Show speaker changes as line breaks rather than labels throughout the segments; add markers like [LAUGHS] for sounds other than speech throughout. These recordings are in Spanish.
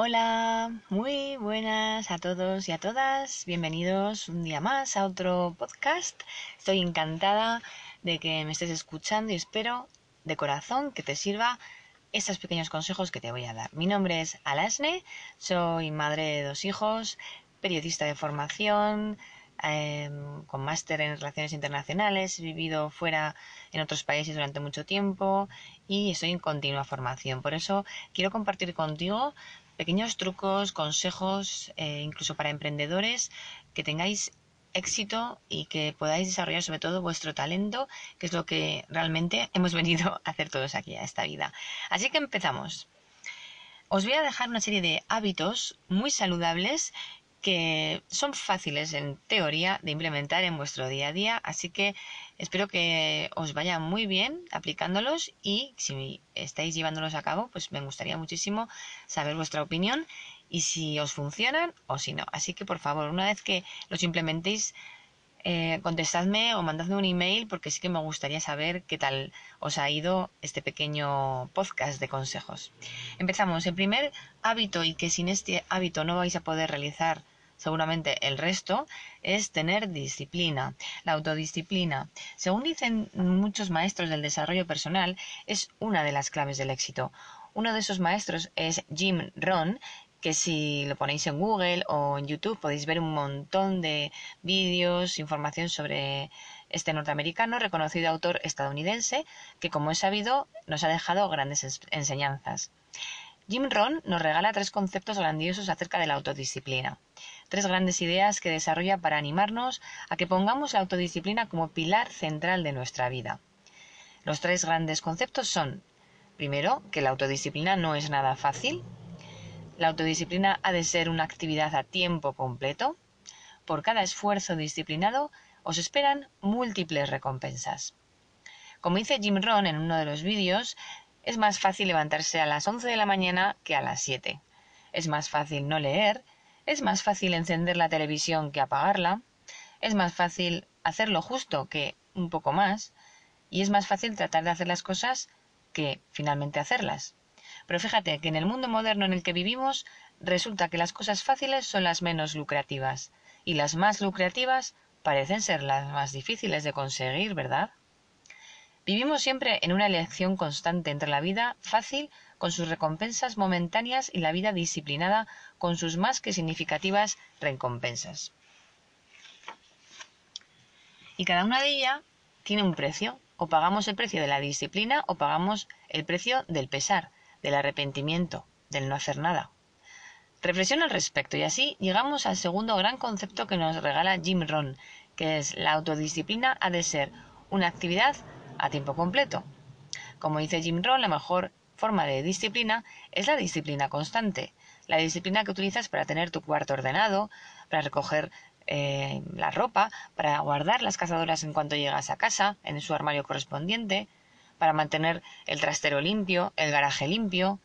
Hola, muy buenas a todos y a todas. Bienvenidos un día más a otro podcast. Estoy encantada de que me estés escuchando y espero de corazón que te sirva estos pequeños consejos que te voy a dar. Mi nombre es Alasne, soy madre de dos hijos, periodista de formación, em, con máster en relaciones internacionales, he vivido fuera en otros países durante mucho tiempo y estoy en continua formación. Por eso quiero compartir contigo pequeños trucos, consejos, eh, incluso para emprendedores, que tengáis éxito y que podáis desarrollar sobre todo vuestro talento, que es lo que realmente [LAUGHS] hemos venido a hacer todos aquí a esta vida. Así que empezamos. Os voy a dejar una serie de hábitos muy saludables que son fáciles en teoría de implementar en vuestro día a día, así que espero que os vaya muy bien aplicándolos y si estáis llevándolos a cabo, pues me gustaría muchísimo saber vuestra opinión y si os funcionan o si no. Así que por favor, una vez que los implementéis, eh, contestadme o mandadme un email porque sí que me gustaría saber qué tal os ha ido este pequeño podcast de consejos. Empezamos. El primer hábito y que sin este hábito no vais a poder realizar seguramente el resto, es tener disciplina. La autodisciplina, según dicen muchos maestros del desarrollo personal, es una de las claves del éxito. Uno de esos maestros es Jim Rohn, que si lo ponéis en Google o en YouTube podéis ver un montón de vídeos, información sobre este norteamericano, reconocido autor estadounidense, que como he sabido nos ha dejado grandes enseñanzas. Jim Rohn nos regala tres conceptos grandiosos acerca de la autodisciplina, tres grandes ideas que desarrolla para animarnos a que pongamos la autodisciplina como pilar central de nuestra vida. Los tres grandes conceptos son, primero, que la autodisciplina no es nada fácil, la autodisciplina ha de ser una actividad a tiempo completo. Por cada esfuerzo disciplinado os esperan múltiples recompensas. Como dice Jim Rohn en uno de los vídeos, es más fácil levantarse a las 11 de la mañana que a las 7. Es más fácil no leer, es más fácil encender la televisión que apagarla, es más fácil hacer lo justo que un poco más, y es más fácil tratar de hacer las cosas que finalmente hacerlas. Pero fíjate que en el mundo moderno en el que vivimos resulta que las cosas fáciles son las menos lucrativas y las más lucrativas parecen ser las más difíciles de conseguir, ¿verdad? Vivimos siempre en una elección constante entre la vida fácil con sus recompensas momentáneas y la vida disciplinada con sus más que significativas recompensas. Y cada una de ellas tiene un precio. O pagamos el precio de la disciplina o pagamos el precio del pesar, del arrepentimiento, del no hacer nada. Reflexiona al respecto y así llegamos al segundo gran concepto que nos regala Jim Rohn, que es la autodisciplina ha de ser una actividad a tiempo completo. Como dice Jim Rohn, la mejor forma de disciplina es la disciplina constante, la disciplina que utilizas para tener tu cuarto ordenado, para recoger eh, la ropa, para guardar las cazadoras en cuanto llegas a casa, en su armario correspondiente, para mantener el trastero limpio, el garaje limpio.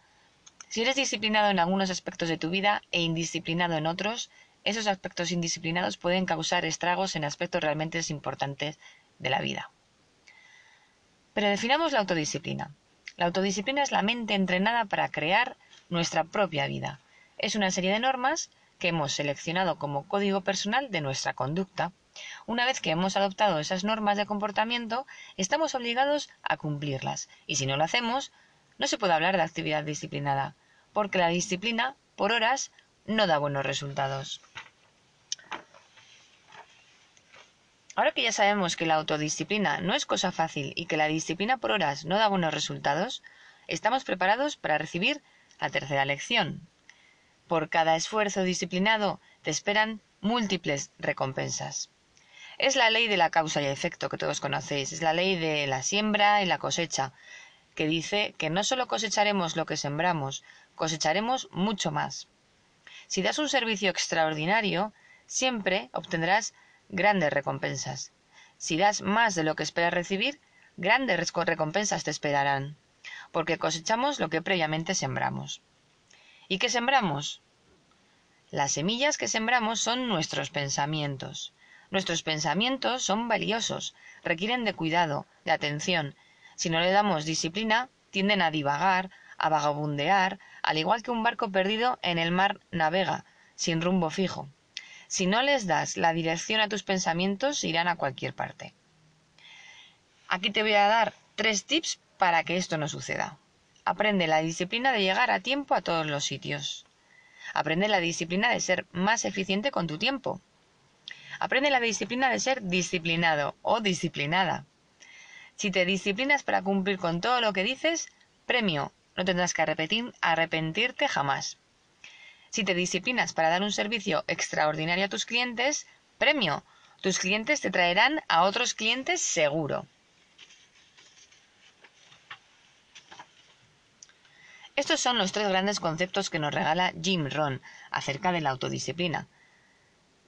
Si eres disciplinado en algunos aspectos de tu vida e indisciplinado en otros, esos aspectos indisciplinados pueden causar estragos en aspectos realmente importantes de la vida. Pero definamos la autodisciplina. La autodisciplina es la mente entrenada para crear nuestra propia vida. Es una serie de normas que hemos seleccionado como código personal de nuestra conducta una vez que hemos adoptado esas normas de comportamiento, estamos obligados a cumplirlas, y si no lo hacemos, no se puede hablar de actividad disciplinada, porque la disciplina, por horas, no da buenos resultados. Ahora que ya sabemos que la autodisciplina no es cosa fácil y que la disciplina por horas no da buenos resultados, estamos preparados para recibir la tercera lección. Por cada esfuerzo disciplinado te esperan múltiples recompensas. Es la ley de la causa y efecto que todos conocéis, es la ley de la siembra y la cosecha, que dice que no solo cosecharemos lo que sembramos, cosecharemos mucho más. Si das un servicio extraordinario, siempre obtendrás grandes recompensas. Si das más de lo que esperas recibir, grandes recompensas te esperarán, porque cosechamos lo que previamente sembramos. ¿Y qué sembramos? Las semillas que sembramos son nuestros pensamientos. Nuestros pensamientos son valiosos, requieren de cuidado, de atención. Si no le damos disciplina, tienden a divagar, a vagabundear, al igual que un barco perdido en el mar navega, sin rumbo fijo. Si no les das la dirección a tus pensamientos, irán a cualquier parte. Aquí te voy a dar tres tips para que esto no suceda. Aprende la disciplina de llegar a tiempo a todos los sitios. Aprende la disciplina de ser más eficiente con tu tiempo. Aprende la disciplina de ser disciplinado o disciplinada. Si te disciplinas para cumplir con todo lo que dices, premio, no tendrás que arrepentirte jamás. Si te disciplinas para dar un servicio extraordinario a tus clientes, premio, tus clientes te traerán a otros clientes seguro. Estos son los tres grandes conceptos que nos regala Jim Rohn acerca de la autodisciplina.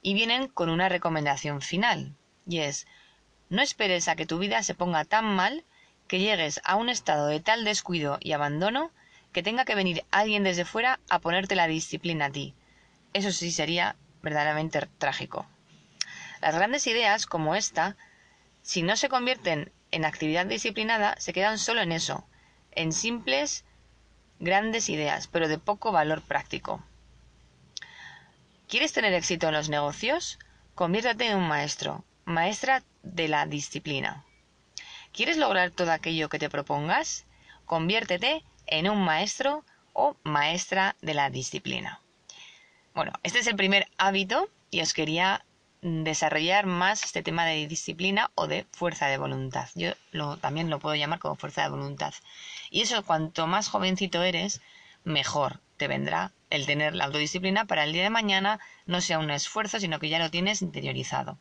Y vienen con una recomendación final, y es, no esperes a que tu vida se ponga tan mal que llegues a un estado de tal descuido y abandono que tenga que venir alguien desde fuera a ponerte la disciplina a ti. Eso sí sería verdaderamente trágico. Las grandes ideas, como esta, si no se convierten en actividad disciplinada, se quedan solo en eso, en simples grandes ideas, pero de poco valor práctico. ¿Quieres tener éxito en los negocios? Conviértate en un maestro, maestra de la disciplina. ¿Quieres lograr todo aquello que te propongas? Conviértete en un maestro o maestra de la disciplina. Bueno, este es el primer hábito y os quería desarrollar más este tema de disciplina o de fuerza de voluntad. Yo también lo puedo llamar como fuerza de voluntad. Y eso, cuanto más jovencito eres, mejor te vendrá el tener la autodisciplina para el día de mañana no sea un esfuerzo, sino que ya lo tienes interiorizado.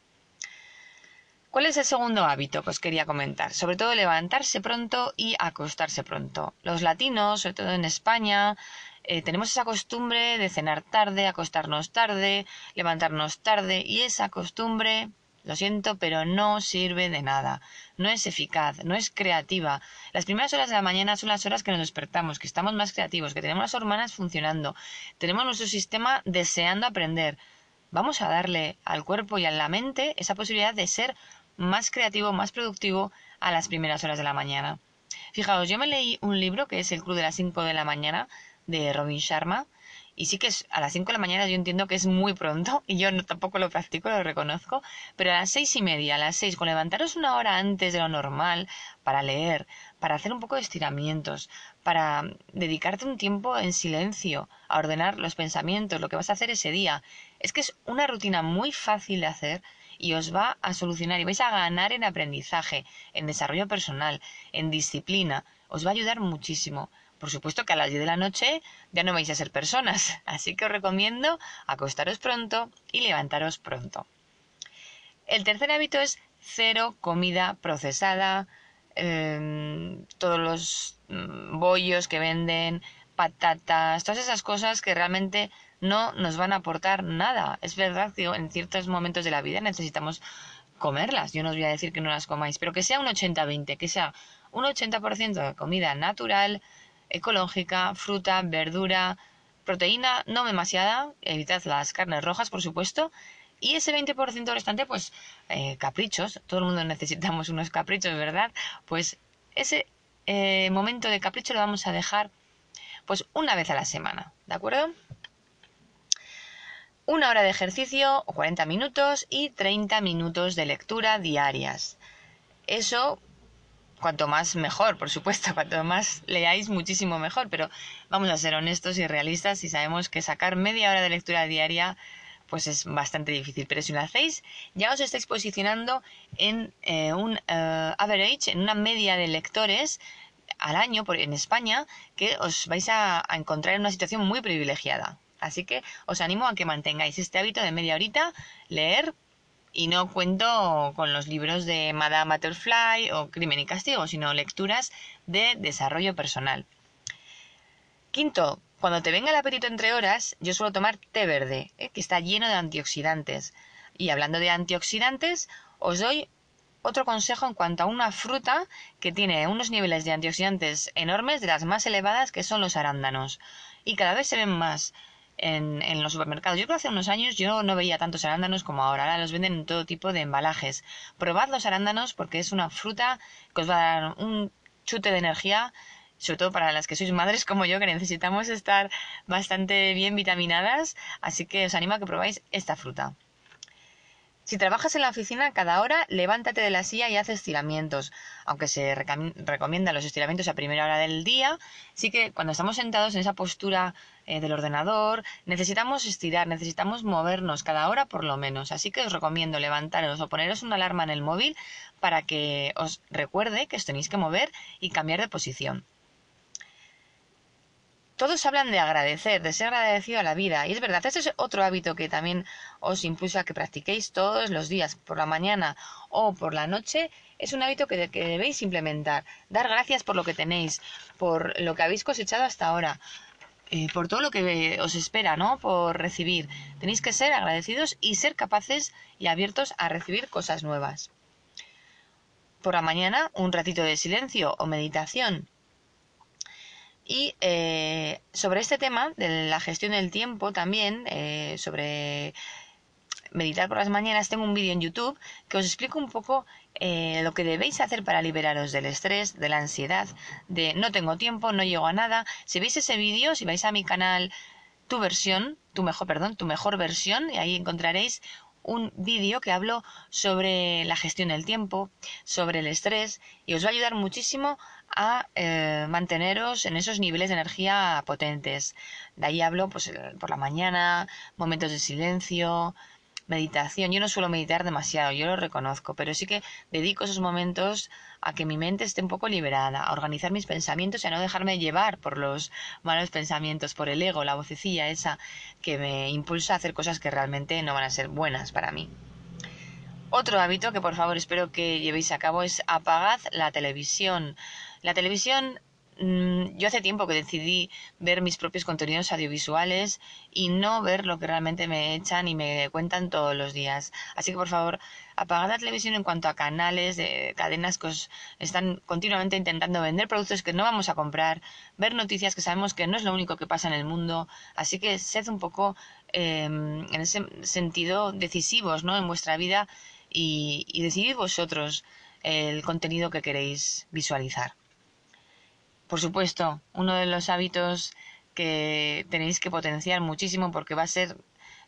¿Cuál es el segundo hábito que os quería comentar? Sobre todo levantarse pronto y acostarse pronto. Los latinos, sobre todo en España, eh, tenemos esa costumbre de cenar tarde, acostarnos tarde, levantarnos tarde y esa costumbre, lo siento, pero no sirve de nada, no es eficaz, no es creativa. Las primeras horas de la mañana son las horas que nos despertamos, que estamos más creativos, que tenemos las hormonas funcionando, tenemos nuestro sistema deseando aprender. Vamos a darle al cuerpo y a la mente esa posibilidad de ser más creativo, más productivo a las primeras horas de la mañana. Fijaos, yo me leí un libro que es El Club de las 5 de la mañana de Robin Sharma. Y sí que es a las 5 de la mañana yo entiendo que es muy pronto [LAUGHS] y yo tampoco lo practico, lo reconozco, pero a las seis y media, a las seis, con levantaros una hora antes de lo normal para leer, para hacer un poco de estiramientos, para dedicarte un tiempo en silencio a ordenar los pensamientos, lo que vas a hacer ese día. Es que es una rutina muy fácil de hacer y os va a solucionar y vais a ganar en aprendizaje, en desarrollo personal, en disciplina. Os va a ayudar muchísimo. Por supuesto que a las 10 de la noche ya no vais a ser personas, [LAUGHS] así que os recomiendo acostaros pronto y levantaros pronto. El tercer hábito es cero comida procesada, em, todos los mm, bollos que venden, patatas, todas esas cosas que realmente no nos van a aportar nada. Es verdad que en ciertos momentos de la vida necesitamos comerlas. Yo no os voy a decir que no las comáis, pero que sea un 80-20, que sea un 80% de comida natural, ecológica, fruta, verdura, proteína no demasiada, evitad las carnes rojas, por supuesto, y ese 20% restante, pues eh, caprichos, todo el mundo necesitamos unos caprichos, ¿verdad? Pues ese eh, momento de capricho lo vamos a dejar pues una vez a la semana, ¿de acuerdo? Una hora de ejercicio o 40 minutos y 30 minutos de lectura diarias. Eso cuanto más mejor, por supuesto, [LAUGHS] cuanto más leáis muchísimo mejor, pero vamos a ser honestos y realistas y sabemos que sacar media hora de lectura diaria pues es bastante difícil, pero si lo hacéis ya os estáis posicionando en eh, un eh, average, en una media de lectores al año por, en España que os vais a, a encontrar en una situación muy privilegiada. Así que os animo a que mantengáis este hábito de media horita, leer y no cuento con los libros de Madame Butterfly o Crimen y Castigo, sino lecturas de desarrollo personal. Quinto, cuando te venga el apetito entre horas, yo suelo tomar té verde, ¿eh? que está lleno de antioxidantes. Y hablando de antioxidantes, os doy otro consejo en cuanto a una fruta que tiene unos niveles de antioxidantes enormes, de las más elevadas, que son los arándanos. Y cada vez se ven más en, los supermercados. Yo creo que hace unos años yo no veía tantos arándanos como ahora. Ahora los venden en todo tipo de embalajes. Probad los arándanos porque es una fruta que os va a dar un chute de energía sobre todo para las que sois madres como yo, que necesitamos estar bastante bien vitaminadas, así que os animo a que probáis esta fruta. Si trabajas en la oficina, cada hora levántate de la silla y haz estiramientos. Aunque se recomiendan los estiramientos a primera hora del día, sí que cuando estamos sentados en esa postura eh, del ordenador, necesitamos estirar, necesitamos movernos cada hora por lo menos. Así que os recomiendo levantaros o poneros una alarma en el móvil para que os recuerde que os tenéis que mover y cambiar de posición. Todos hablan de agradecer, de ser agradecido a la vida. Y es verdad, este es otro hábito que también os impulsa a que practiquéis todos los días, por la mañana o por la noche. Es un hábito que, debéis implementar. Dar gracias por lo que tenéis, por lo que habéis cosechado hasta ahora, eh, por todo lo que os espera, ¿no? Por recibir. Tenéis que ser agradecidos y ser capaces y abiertos a recibir cosas nuevas. Por la mañana, un ratito de silencio o meditación y eh, sobre este tema de la gestión del tiempo también, eh, sobre meditar por las mañanas, tengo un vídeo en YouTube que os explico un poco eh, lo que debéis hacer para liberaros del estrés, de la ansiedad, de no tengo tiempo, no llego a nada. Si veis ese vídeo, si vais a mi canal, tu versión, tu mejor, perdón, tu mejor versión, y ahí encontraréis un vídeo que hablo sobre la gestión del tiempo, sobre el estrés y os va a ayudar muchísimo a eh, manteneros en esos niveles de energía potentes. De ahí hablo pues, por la mañana, momentos de silencio, meditación. Yo no suelo meditar demasiado, yo lo reconozco, pero sí que dedico esos momentos a que mi mente esté un poco liberada, a organizar mis pensamientos y a no dejarme llevar por los malos pensamientos, por el ego, la vocecilla esa que me impulsa a hacer cosas que realmente no van a ser buenas para mí. Otro hábito que por favor espero que llevéis a cabo es apagad la televisión. La televisión Mm, yo hace tiempo que decidí ver mis propios contenidos audiovisuales y no ver lo que realmente me echan y me cuentan todos los días. Así que por favor, apagad la televisión en cuanto a canales, de cadenas que os están continuamente intentando vender productos que no vamos a comprar, ver noticias que sabemos que no es lo único que pasa en el mundo. Así que sed un poco em, en ese sentido decisivos ¿no? en vuestra vida y, y decidid vosotros el contenido que queréis visualizar. Por supuesto, uno de los hábitos que tenéis que potenciar muchísimo porque va a ser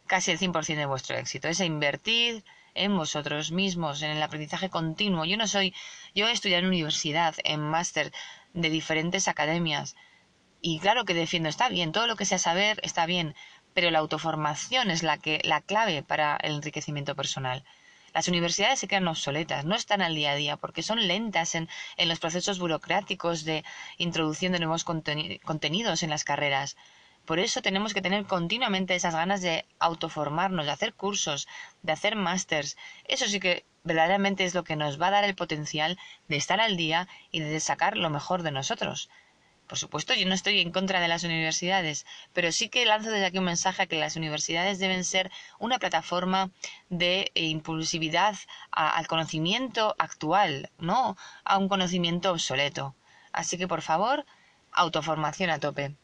casi el 100% de vuestro éxito. Es invertir en vosotros mismos, en el aprendizaje continuo. Yo no soy, yo he estudiado en universidad, en máster de diferentes academias. Y claro que defiendo, está bien, todo lo que sea saber está bien, pero la autoformación es la que, la clave para el enriquecimiento personal. Las universidades se quedan obsoletas, no están al día a día porque son lentas en, los procesos burocráticos de introducción de nuevos contenidos en las carreras. Por eso tenemos que tener continuamente esas ganas de autoformarnos, de hacer cursos, de hacer másters. Eso sí que verdaderamente es lo que nos va a dar el potencial de estar al día y de sacar lo mejor de nosotros. Por supuesto, yo no estoy en contra de las universidades, pero sí que lanzo desde aquí un mensaje a que las universidades deben ser una plataforma de impulsividad al conocimiento actual, no a un conocimiento obsoleto. Así que, por favor, autoformación a tope.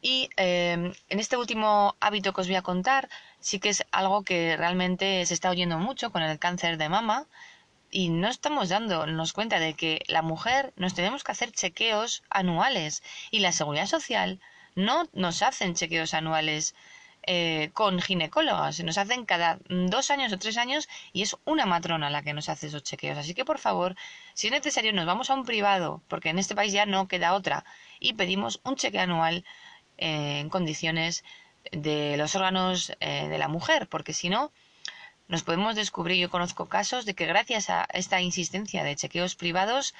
Y eh, en este último hábito que os voy a contar, sí que es algo que realmente se está oyendo mucho con el cáncer de mama, y no estamos dándonos cuenta de que la mujer nos tenemos que hacer chequeos anuales y la seguridad social no nos hacen chequeos anuales eh, con ginecólogas, se nos hacen cada dos años o tres años y es una matrona la que nos hace esos chequeos. Así que por favor, si es necesario, nos vamos a un privado, porque en este país ya no queda otra, y pedimos un cheque anual eh, en condiciones de los órganos eh, de la mujer, porque si no, nos podemos descubrir, yo conozco casos de que gracias a esta insistencia de chequeos privados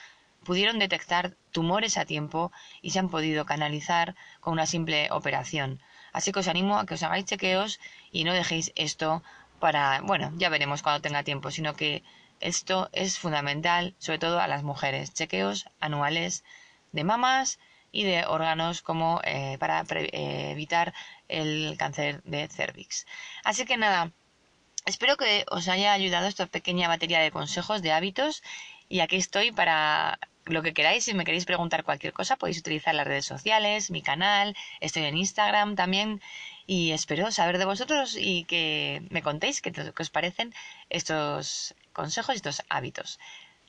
pudieron detectar tumores a tiempo y se han podido canalizar con una simple operación. Así que os animo a que os hagáis chequeos y no dejéis esto para, bueno, ya veremos cuando tenga tiempo, sino que esto es fundamental, sobre todo a las mujeres. Chequeos anuales de mamas y de órganos como eh, para eh, evitar el cáncer de cervix. Así que nada, Espero que os haya ayudado esta pequeña batería de consejos, de hábitos, y aquí estoy para lo que queráis. Si me queréis preguntar cualquier cosa, podéis utilizar las redes sociales, mi canal, estoy en Instagram también, y espero saber de vosotros y que me contéis qué, os parecen estos consejos y estos hábitos.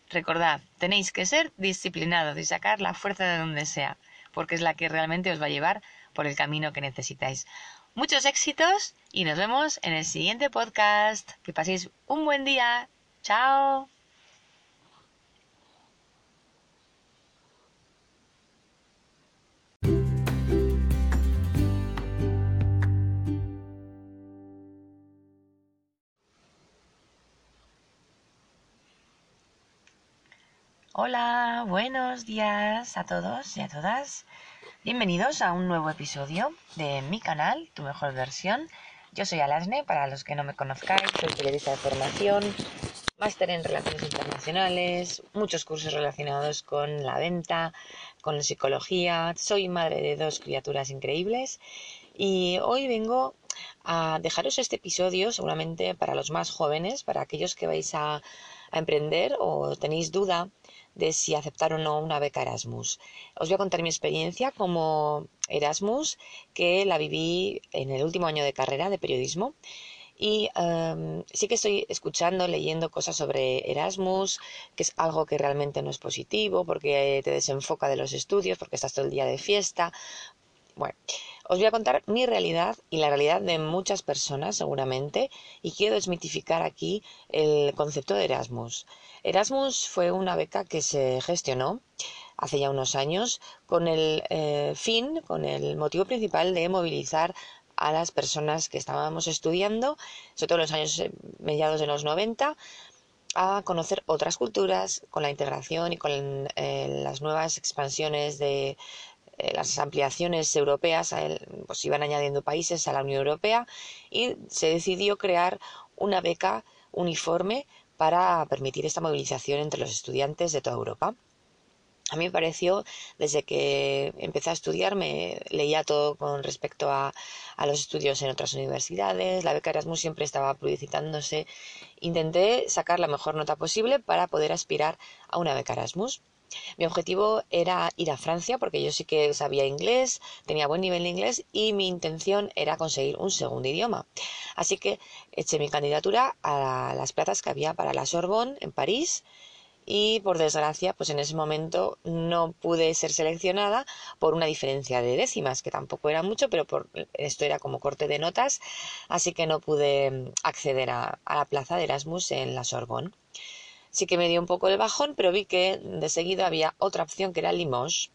recordad, tenéis que ser disciplinados y sacar la fuerza de donde sea, porque es la que realmente os va a llevar por el camino que necesitáis. Muchos éxitos y nos vemos en el siguiente podcast. Que paséis un buen día. Chao. Hola, buenos días a todos y a todas. Bienvenidos a un nuevo episodio de mi canal, Tu Mejor Versión. Yo soy Alasne, para los que no me conozcáis, soy periodista de formación, máster en Relaciones Internacionales, muchos cursos relacionados con la venta, con la psicología. Soy madre de dos criaturas increíbles y hoy vengo a dejaros este episodio seguramente para los más jóvenes, para aquellos que vais a, a emprender o tenéis duda de si aceptar o no una beca Erasmus. Os voy a contar mi experiencia como Erasmus, que la viví en el último año de carrera de periodismo. Y em, sí que estoy escuchando, leyendo cosas sobre Erasmus, que es algo que realmente no es positivo, porque te desenfoca de los estudios, porque estás todo el día de fiesta. Bueno, os voy a contar mi realidad y la realidad de muchas personas seguramente, y quiero desmitificar aquí el concepto de Erasmus. Erasmus fue una beca que se gestionó hace ya unos años con el eh, fin, con el motivo principal de movilizar a las personas que estábamos estudiando, sobre todo en los años eh, mediados de los 90, a conocer otras culturas con la integración y con eh, las nuevas expansiones de las ampliaciones europeas, pues iban añadiendo países a la Unión Europea y se decidió crear una beca uniforme para permitir esta movilización entre los estudiantes de toda Europa. A mí me pareció, desde que empecé a estudiar, me leía todo con respecto a, los estudios en otras universidades, la beca Erasmus siempre estaba publicitándose. Intenté sacar la mejor nota posible para poder aspirar a una beca Erasmus. Mi objetivo era ir a Francia porque yo sí que sabía inglés, tenía buen nivel de inglés y mi intención era conseguir un segundo idioma. Así que eché mi candidatura a las plazas que había para la Sorbonne en París y por desgracia pues en ese momento no pude ser seleccionada por una diferencia de décimas que tampoco era mucho pero por esto era como corte de notas así que no pude acceder a, a la plaza de Erasmus en la Sorbonne sí que me dio un poco el bajón, pero vi que de seguido había otra opción que era Limoges.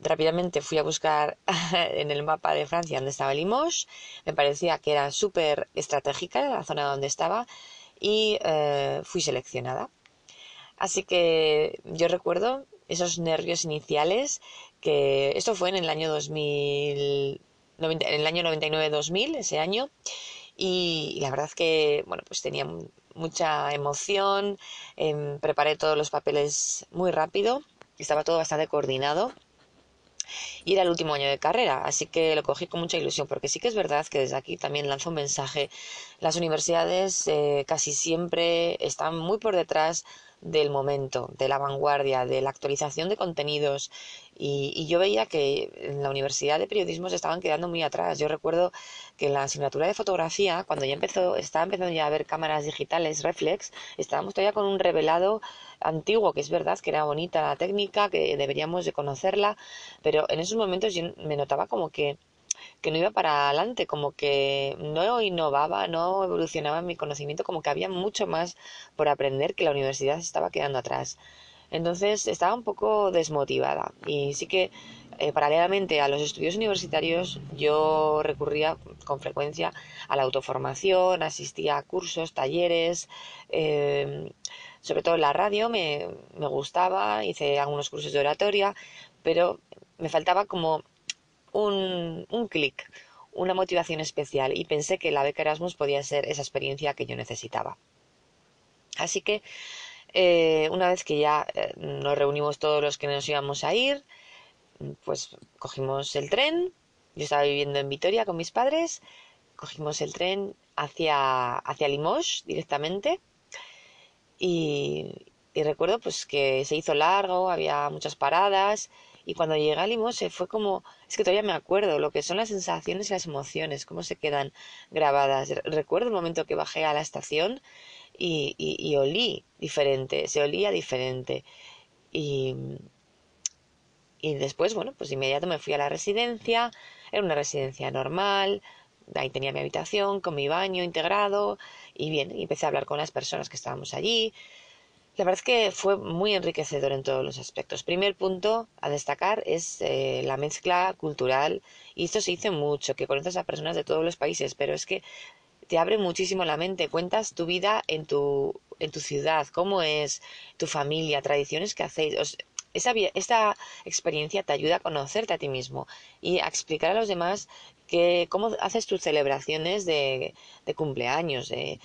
Rápidamente fui a buscar [LAUGHS] en el mapa de Francia dónde estaba Limoges. Me parecía que era súper estratégica la zona donde estaba y eh, fui seleccionada. Así que yo recuerdo esos nervios iniciales que esto fue en el año 2000, en el año 99-2000, ese año, y la verdad que, bueno, pues tenía mucha emoción, em, preparé todos los papeles muy rápido, estaba todo bastante coordinado y era el último año de carrera, así que lo cogí con mucha ilusión, porque sí que es verdad que desde aquí también lanzo un mensaje. Las universidades eh, casi siempre están muy por detrás del momento, de la vanguardia, de la actualización de contenidos. Y, yo veía que en la Universidad de Periodismo se estaban quedando muy atrás. Yo recuerdo que en la asignatura de fotografía, cuando ya empezó, estaba empezando ya a ver cámaras digitales reflex, estábamos todavía con un revelado antiguo, que es verdad que era bonita la técnica, que deberíamos de conocerla, pero en esos momentos me notaba como que que no iba para adelante, como que no innovaba, no evolucionaba mi conocimiento, como que había mucho más por aprender que la universidad se estaba quedando atrás. Entonces estaba un poco desmotivada y sí que eh, paralelamente a los estudios universitarios yo recurría con frecuencia a la autoformación, asistía a cursos, talleres, em, sobre todo la radio me, me gustaba, hice algunos cursos de oratoria, pero me faltaba como un, un clic, una motivación especial y pensé que la beca Erasmus podía ser esa experiencia que yo necesitaba. Así que eh, una vez que ya eh, nos reunimos todos los que nos íbamos a ir, pues cogimos el tren. Yo estaba viviendo en Vitoria con mis padres. Cogimos el tren hacia, hacia Limoges directamente. Y, y recuerdo pues que se hizo largo, había muchas paradas y cuando llegué a Limos fue como, es que todavía me acuerdo lo que son las sensaciones y las emociones, cómo se quedan grabadas. Recuerdo el momento que bajé a la estación y, y, olí diferente, se olía diferente. Y, y después, bueno, pues inmediato me fui a la residencia, era una residencia normal, ahí tenía mi habitación con mi baño integrado y bien, y empecé a hablar con las personas que estábamos allí. La verdad es que fue muy enriquecedor en todos los aspectos. Primer punto a destacar es eh, la mezcla cultural y esto se dice mucho, que conoces a personas de todos los países, pero es que te abre muchísimo la mente, cuentas tu vida en tu, en tu ciudad, cómo es tu familia, tradiciones que hacéis. esa, esta experiencia te ayuda a conocerte a ti mismo y a explicar a los demás que, cómo haces tus celebraciones de, de cumpleaños, de,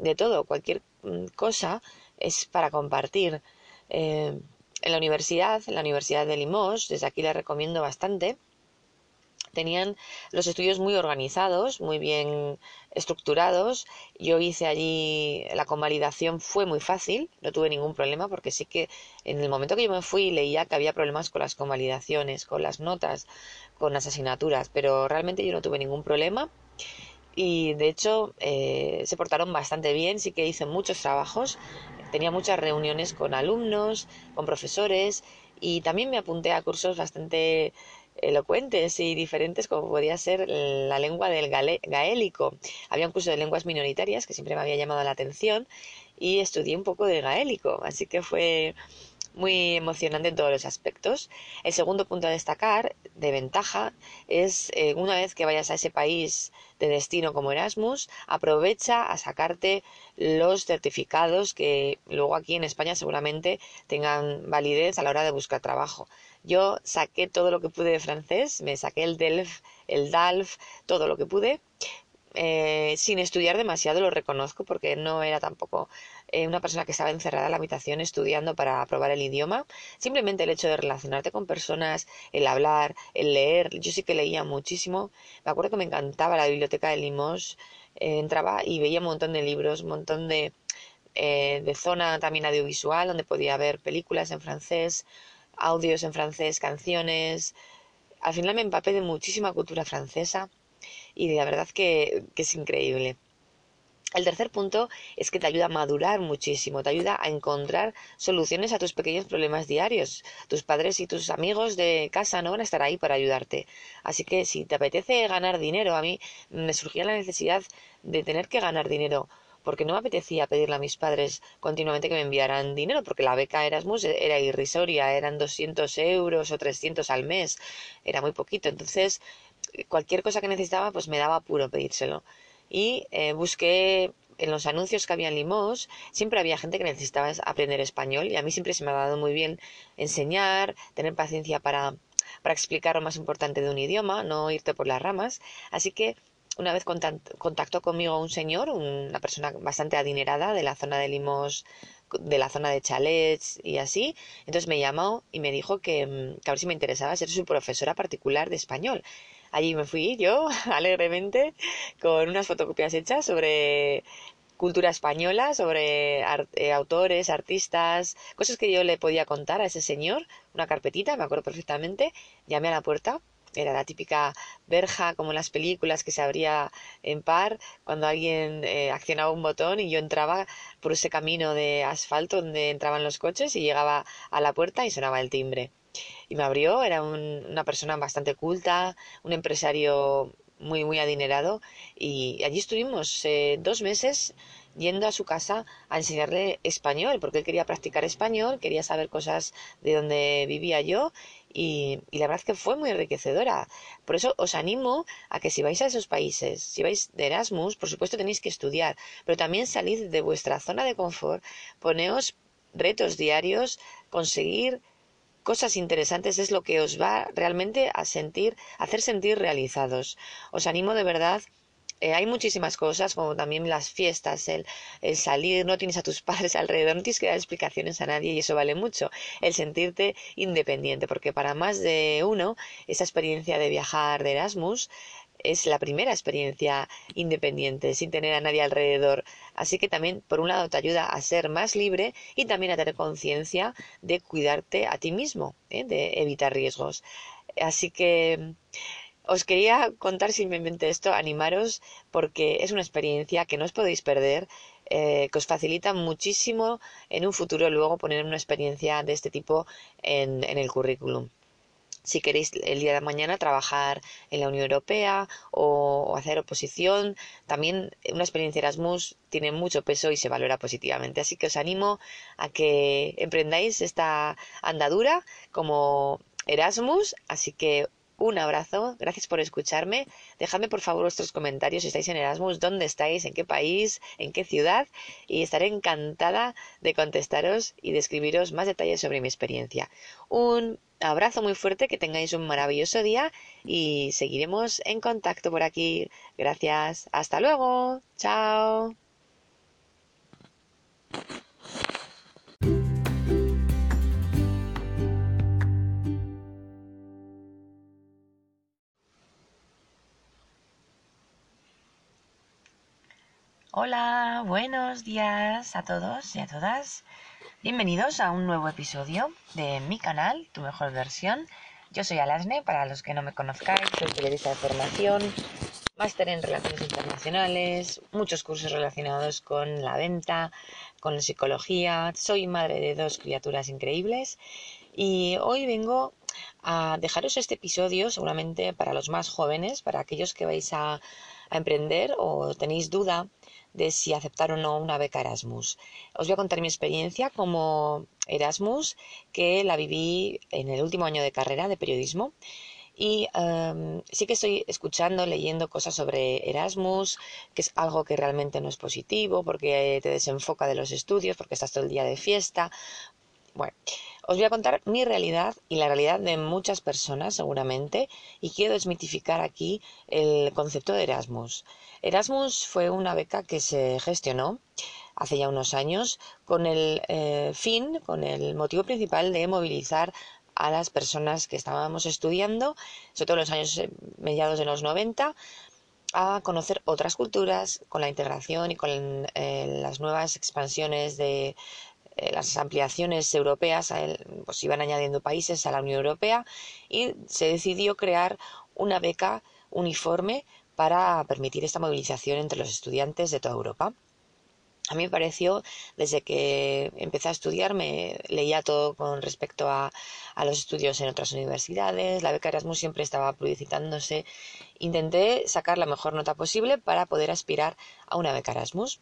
de todo, cualquier mm, cosa es para compartir. Eh, en la universidad, en la Universidad de Limoges, desde aquí les recomiendo bastante, tenían los estudios muy organizados, muy bien estructurados. Yo hice allí la convalidación, fue muy fácil, no tuve ningún problema porque sí que en el momento que yo me fui leía que había problemas con las convalidaciones, con las notas, con las asignaturas, pero realmente yo no tuve ningún problema y de hecho eh, se portaron bastante bien, sí que hice muchos trabajos, tenía muchas reuniones con alumnos, con profesores y también me apunté a cursos bastante elocuentes y diferentes como podía ser la lengua del gaélico. Había un curso de lenguas minoritarias que siempre me había llamado la atención y estudié un poco de gaélico, así que fue muy emocionante en todos los aspectos. El segundo punto a destacar, de ventaja, es eh, una vez que vayas a ese país de destino como Erasmus, aprovecha a sacarte los certificados que luego aquí en España seguramente tengan validez a la hora de buscar trabajo. Yo saqué todo lo que pude de francés, me saqué el DELF, el DALF, todo lo que pude, eh, sin estudiar demasiado, lo reconozco, porque no era tampoco eh, una persona que estaba encerrada en la habitación estudiando para aprobar el idioma. Simplemente el hecho de relacionarte con personas, el hablar, el leer. Yo sí que leía muchísimo. Me acuerdo que me encantaba la biblioteca de Limos. Eh, entraba y veía un montón de libros, un montón de, de zona también audiovisual, donde podía ver películas en francés, audios en francés, canciones. Al final me empapé de muchísima cultura francesa y la verdad que, que es increíble. El tercer punto es que te ayuda a madurar muchísimo, te ayuda a encontrar soluciones a tus pequeños problemas diarios. Tus padres y tus amigos de casa no van a estar ahí para ayudarte. Así que si te apetece ganar dinero, a mí me surgía la necesidad de tener que ganar dinero porque no me apetecía pedirle a mis padres continuamente que me enviaran dinero, porque la beca Erasmus era irrisoria, eran 200 euros o 300 al mes, era muy poquito. Entonces cualquier cosa que necesitaba, pues me daba apuro pedírselo. Y eh, busqué en los anuncios que había en Limos, siempre había gente que necesitaba aprender español y a mí siempre se me ha dado muy bien enseñar, tener paciencia para, para explicar lo más importante de un idioma, no irte por las ramas. Así que una vez contactó conmigo un señor, una persona bastante adinerada de la zona de Limos, de la zona de chalets y así. Entonces me llamó y me dijo que, mm, que a ver si me interesaba ser su profesora particular de español. Allí me fui yo [LAUGHS] alegremente con unas fotocopias hechas sobre cultura española, sobre eh, autores, artistas, cosas que yo le podía contar a ese señor, una carpetita, me acuerdo perfectamente, llamé a la puerta, era la típica verja como en las películas que se abría en par cuando alguien eh, accionaba un botón y yo entraba por ese camino de asfalto donde entraban los coches y llegaba a la puerta y sonaba el timbre y me abrió, era una persona bastante culta, un empresario muy, muy adinerado y allí estuvimos eh, dos meses yendo a su casa a enseñarle español, porque él quería practicar español, quería saber cosas de donde vivía yo y, y, la verdad es que fue muy enriquecedora. Por eso os animo a que si vais a esos países, si vais de Erasmus, por supuesto tenéis que estudiar, pero también salid de vuestra zona de confort, poneos retos diarios, conseguir cosas interesantes es lo que os va realmente a sentir, a hacer sentir realizados. Os animo de verdad eh, hay muchísimas cosas, como también las fiestas, el, el, salir, no tienes a tus [LAUGHS] padres alrededor, no tienes que dar explicaciones a nadie y eso vale mucho. El sentirte independiente, porque para más de uno, esa experiencia de viajar de Erasmus es la primera experiencia independiente, sin tener a nadie alrededor. Así que también, por un lado, te ayuda a ser más libre y también a tener conciencia de cuidarte a ti mismo, ¿eh? de evitar riesgos. Así que os quería contar simplemente esto, animaros, porque es una experiencia que no os podéis perder. eh, que os facilita muchísimo en un futuro luego poner una experiencia de este tipo en el currículum si queréis el día de mañana trabajar en la Unión Europea o, hacer oposición, también una experiencia Erasmus tiene mucho peso y se valora positivamente. Así que os animo a que emprendáis esta andadura como Erasmus. Así que un abrazo, gracias por escucharme. Dejadme por favor vuestros comentarios si estáis en Erasmus, dónde estáis, en qué país, en qué ciudad y estaré encantada de contestaros y de escribiros más detalles sobre mi experiencia. Un abrazo muy fuerte, que tengáis un maravilloso día y seguiremos en contacto por aquí. Gracias, hasta luego, chao. Hola, buenos días a todos y a todas. Bienvenidos a un nuevo episodio de mi canal, Tu Mejor Versión. Yo soy Alasne, para los que no me conozcáis, soy periodista de formación, máster en Relaciones Internacionales, muchos cursos relacionados con la venta, con la psicología. Soy madre de dos criaturas increíbles y hoy vengo a dejaros este episodio seguramente para los más jóvenes, para aquellos que vais a, a emprender o tenéis duda de si aceptar o no una beca Erasmus. Os voy a contar mi experiencia como Erasmus, que la viví en el último año de carrera de periodismo. Y em, sí que estoy escuchando, leyendo cosas sobre Erasmus, que es algo que realmente no es positivo, porque te desenfoca de los estudios, porque estás todo el día de fiesta. Bueno, os voy a contar mi realidad y la realidad de muchas personas seguramente, y quiero desmitificar aquí el concepto de Erasmus. Erasmus fue una beca que se gestionó hace ya unos años con el eh, fin, con el motivo principal de movilizar a las personas que estábamos estudiando, sobre todo en los años eh, mediados de los 90, a conocer otras culturas con la integración y con eh, las nuevas expansiones de las ampliaciones europeas, pues iban añadiendo países a la Unión Europea y se decidió crear una beca uniforme para permitir esta movilización entre los estudiantes de toda Europa. A mí me pareció, desde que empecé a estudiar, me leía todo con respecto a, los estudios en otras universidades, la beca Erasmus siempre estaba publicitándose. Intenté sacar la mejor nota posible para poder aspirar a una beca Erasmus.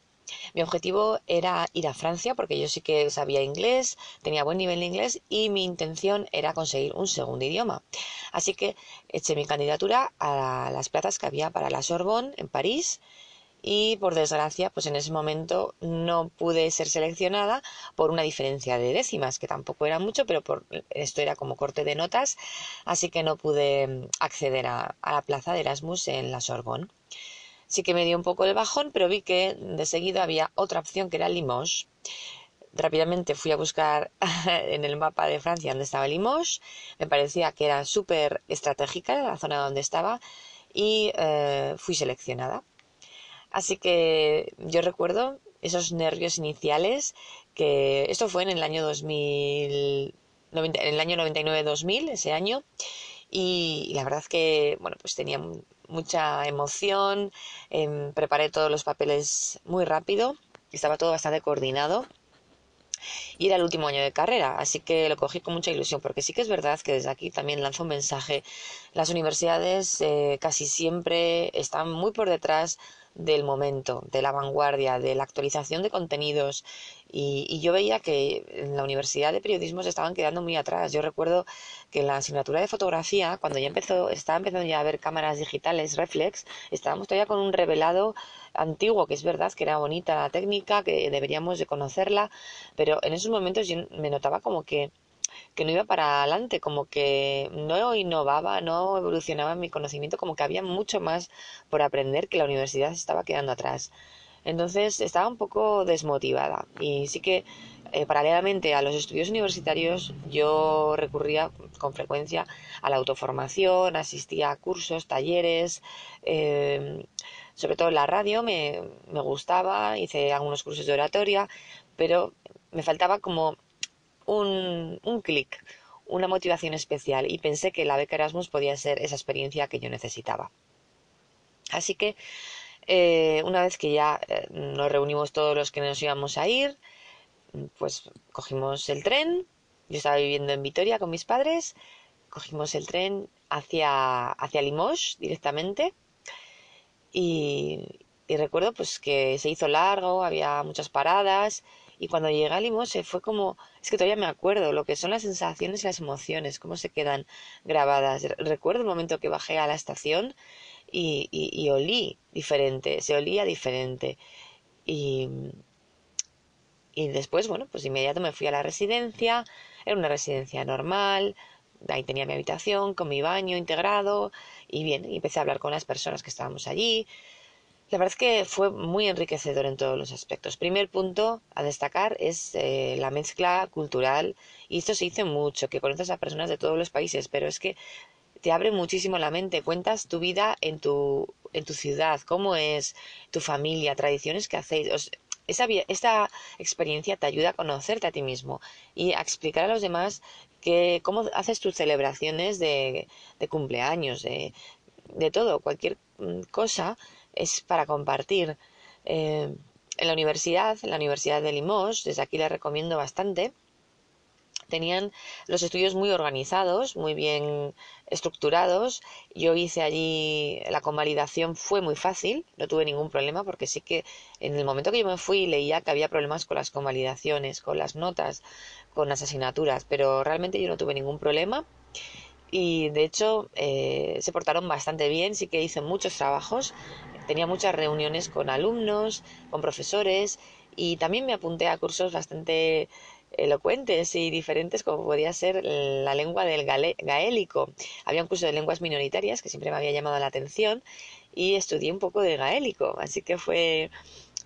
Mi objetivo era ir a Francia porque yo sí que sabía inglés, tenía buen nivel de inglés y mi intención era conseguir un segundo idioma. Así que eché mi candidatura a las plazas que había para la Sorbonne en París y por desgracia pues en ese momento no pude ser seleccionada por una diferencia de décimas que tampoco era mucho pero por esto era como corte de notas así que no pude acceder a, a la plaza de Erasmus en la Sorbonne sí que me dio un poco el bajón, pero vi que de seguido había otra opción que era Limoges. Rápidamente fui a buscar [LAUGHS] en el mapa de Francia dónde estaba Limoges. Me parecía que era súper estratégica la zona donde estaba y eh, fui seleccionada. Así que yo recuerdo esos nervios iniciales que esto fue en el año 2000, en el año 99-2000, ese año, y, y, la verdad que bueno pues tenía mucha emoción, em, preparé todos los papeles muy rápido, estaba todo bastante coordinado y era el último año de carrera, así que lo cogí con mucha ilusión, porque sí que es verdad que desde aquí también lanzo un mensaje. Las universidades eh, casi siempre están muy por detrás del momento, de la vanguardia, de la actualización de contenidos. Y, yo veía que en la Universidad de Periodismo se estaban quedando muy atrás. Yo recuerdo que en la asignatura de fotografía, cuando ya empezó, estaba empezando ya a ver cámaras digitales, reflex, estábamos todavía con un revelado antiguo, que es verdad que era bonita la técnica, que deberíamos de conocerla, pero en esos momentos yo me notaba como que que no iba para adelante, como que no innovaba, no evolucionaba mi conocimiento, como que había mucho más por aprender que la universidad se estaba quedando atrás. Entonces estaba un poco desmotivada y sí que eh, paralelamente a los estudios universitarios yo recurría con frecuencia a la autoformación, asistía a cursos, talleres, em, sobre todo la radio me, me gustaba, hice algunos cursos de oratoria, pero me faltaba como un, un clic, una motivación especial y pensé que la beca Erasmus podía ser esa experiencia que yo necesitaba. Así que Eh, una vez que ya eh, nos reunimos todos los que nos íbamos a ir, pues cogimos el tren. Yo estaba viviendo en Vitoria con mis padres. Cogimos el tren hacia, hacia Limoges directamente. Y, y recuerdo pues que se hizo largo, había muchas paradas. Y cuando llegué a Limoges fue como, es que todavía me acuerdo lo que son las sensaciones y las emociones, cómo se quedan grabadas. Recuerdo el momento que bajé a la estación y, olí diferente, se olía diferente. Y, y después, bueno, pues inmediato me fui a la residencia, era una residencia normal, ahí tenía mi habitación con mi baño integrado y bien, y empecé a hablar con las personas que estábamos allí. La verdad es que fue muy enriquecedor en todos los aspectos. Primer punto a destacar es eh, la mezcla cultural y esto se dice mucho, que conoces a personas de todos los países, pero es que te abre muchísimo la mente, cuentas tu vida en tu, en tu ciudad, cómo es tu familia, tradiciones que hacéis. esa, esta experiencia te ayuda a conocerte a ti mismo y a explicar a los demás que, cómo haces tus celebraciones de, de cumpleaños, de, de, todo, cualquier mm, cosa es para compartir. Eh, en la universidad, en la Universidad de Limoges, desde aquí la recomiendo bastante, tenían los estudios muy organizados, muy bien estructurados. Yo hice allí, la convalidación fue muy fácil, no tuve ningún problema porque sí que en el momento que yo me fui leía que había problemas con las convalidaciones, con las notas, con las asignaturas, pero realmente yo no tuve ningún problema. Y de hecho eh, se portaron bastante bien, sí que hice muchos trabajos, tenía muchas reuniones con alumnos, con profesores y también me apunté a cursos bastante elocuentes y diferentes como podía ser la lengua del gaélico. Había un curso de lenguas minoritarias que siempre me había llamado la atención y estudié un poco de gaélico, así que fue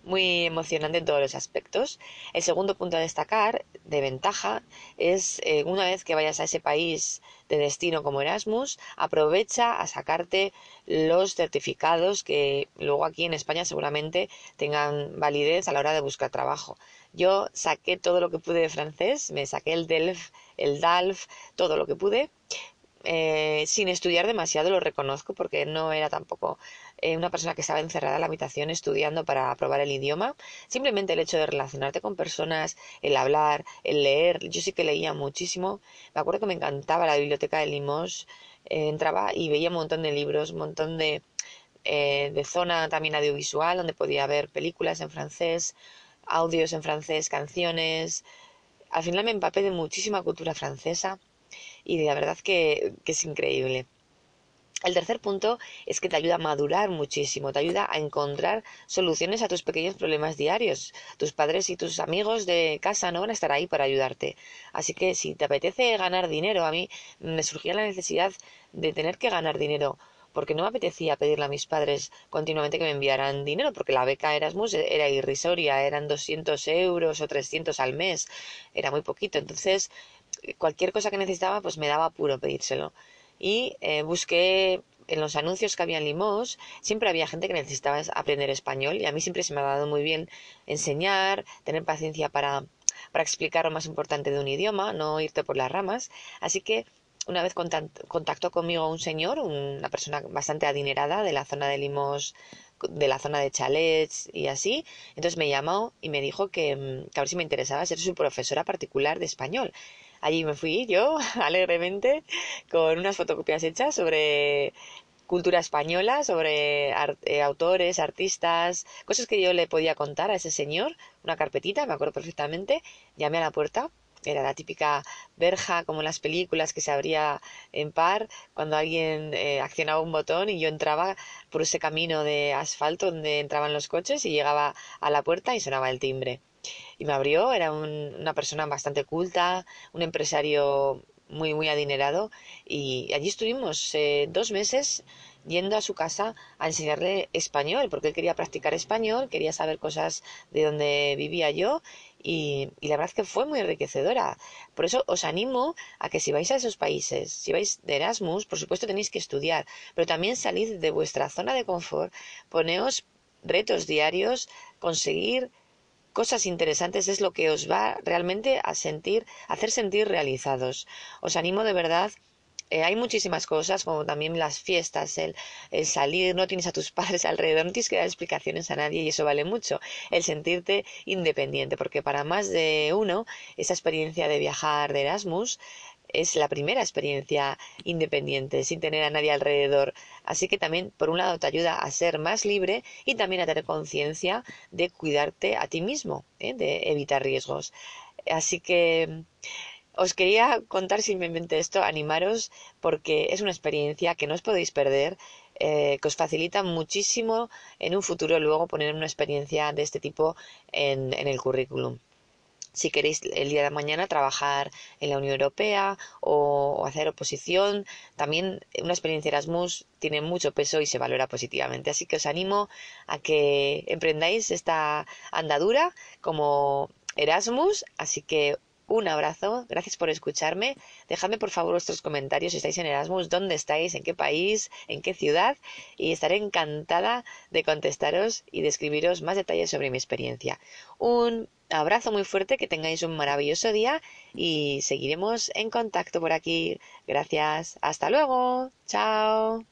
muy emocionante en todos los aspectos. El segundo punto a destacar, de ventaja, es eh, una vez que vayas a ese país de destino como Erasmus, aprovecha a sacarte los certificados que luego aquí en España seguramente tengan validez a la hora de buscar trabajo. Yo saqué todo lo que pude de francés, me saqué el DELF, el DALF, todo lo que pude. Eh, sin estudiar demasiado, lo reconozco, porque no era tampoco eh, una persona que estaba encerrada en la habitación estudiando para aprobar el idioma. Simplemente el hecho de relacionarte con personas, el hablar, el leer. Yo sí que leía muchísimo. Me acuerdo que me encantaba la biblioteca de Limos. Eh, entraba y veía un montón de libros, un montón de, de zona también audiovisual, donde podía ver películas en francés, audios en francés, canciones. Al final me empapé de muchísima cultura francesa y la verdad que, es increíble. El tercer punto es que te ayuda a madurar muchísimo, te ayuda a encontrar soluciones a tus pequeños problemas diarios. Tus padres y tus amigos de casa no van a estar ahí para ayudarte. Así que si te apetece ganar dinero, a mí me surgía la necesidad de tener que ganar dinero porque no me apetecía pedirle a mis padres continuamente que me enviaran dinero, porque la beca Erasmus era irrisoria, eran 200 euros o 300 al mes, era muy poquito. Entonces, cualquier cosa que necesitaba, pues me daba apuro pedírselo. Y eh, busqué en los anuncios que había en Limos, siempre había gente que necesitaba aprender español y a mí siempre se me ha dado muy bien enseñar, tener paciencia para, para explicar lo más importante de un idioma, no irte por las ramas. Así que una vez contactó conmigo un señor, una persona bastante adinerada de la zona de Limos, de la zona de chalets y así. Entonces me llamó y me dijo que, mm, a ver si me interesaba ser su profesora particular de español. Allí me fui yo, [LAUGHS] alegremente, con unas fotocopias hechas sobre cultura española, sobre eh, autores, artistas, cosas que yo le podía contar a ese señor, una carpetita, me acuerdo perfectamente, llamé a la puerta era la típica verja como en las películas que se abría en par cuando alguien eh, accionaba un botón y yo entraba por ese camino de asfalto donde entraban los coches y llegaba a la puerta y sonaba el timbre. Y me abrió, era una persona bastante culta, un empresario muy, muy adinerado y allí estuvimos eh, dos meses yendo a su casa a enseñarle español, porque él quería practicar español, quería saber cosas de donde vivía yo y, la verdad es que fue muy enriquecedora. Por eso os animo a que si vais a esos países, si vais de Erasmus, por supuesto tenéis que estudiar, pero también salid de vuestra zona de confort, poneos retos diarios, conseguir cosas interesantes es lo que os va realmente a sentir, a hacer sentir realizados. Os animo de verdad
eh, hay muchísimas cosas, como también las fiestas, el, el, salir, no tienes a tus [LAUGHS] padres alrededor, no tienes que dar explicaciones a nadie y eso vale mucho. El sentirte independiente, porque para más de uno, esa experiencia de viajar de Erasmus es la primera experiencia independiente, sin tener a nadie alrededor. Así que también, por un lado, te ayuda a ser más libre y también a tener conciencia de cuidarte a ti mismo, ¿eh? de evitar riesgos. Así que os quería contar simplemente esto, animaros, porque es una experiencia que no os podéis perder, eh, que os facilita muchísimo en un futuro luego poner una experiencia de este tipo en, en el currículum si queréis el día de mañana trabajar en la Unión Europea o, hacer oposición. También una experiencia Erasmus tiene mucho peso y se valora positivamente. Así que os animo a que emprendáis esta andadura como Erasmus. Así que un abrazo, gracias por escucharme. Dejadme por favor vuestros comentarios si estáis en Erasmus, dónde estáis, en qué país, en qué ciudad y estaré encantada de contestaros y de escribiros más detalles sobre mi experiencia. Un abrazo muy fuerte, que tengáis un maravilloso día y seguiremos en contacto por aquí. Gracias, hasta luego, chao.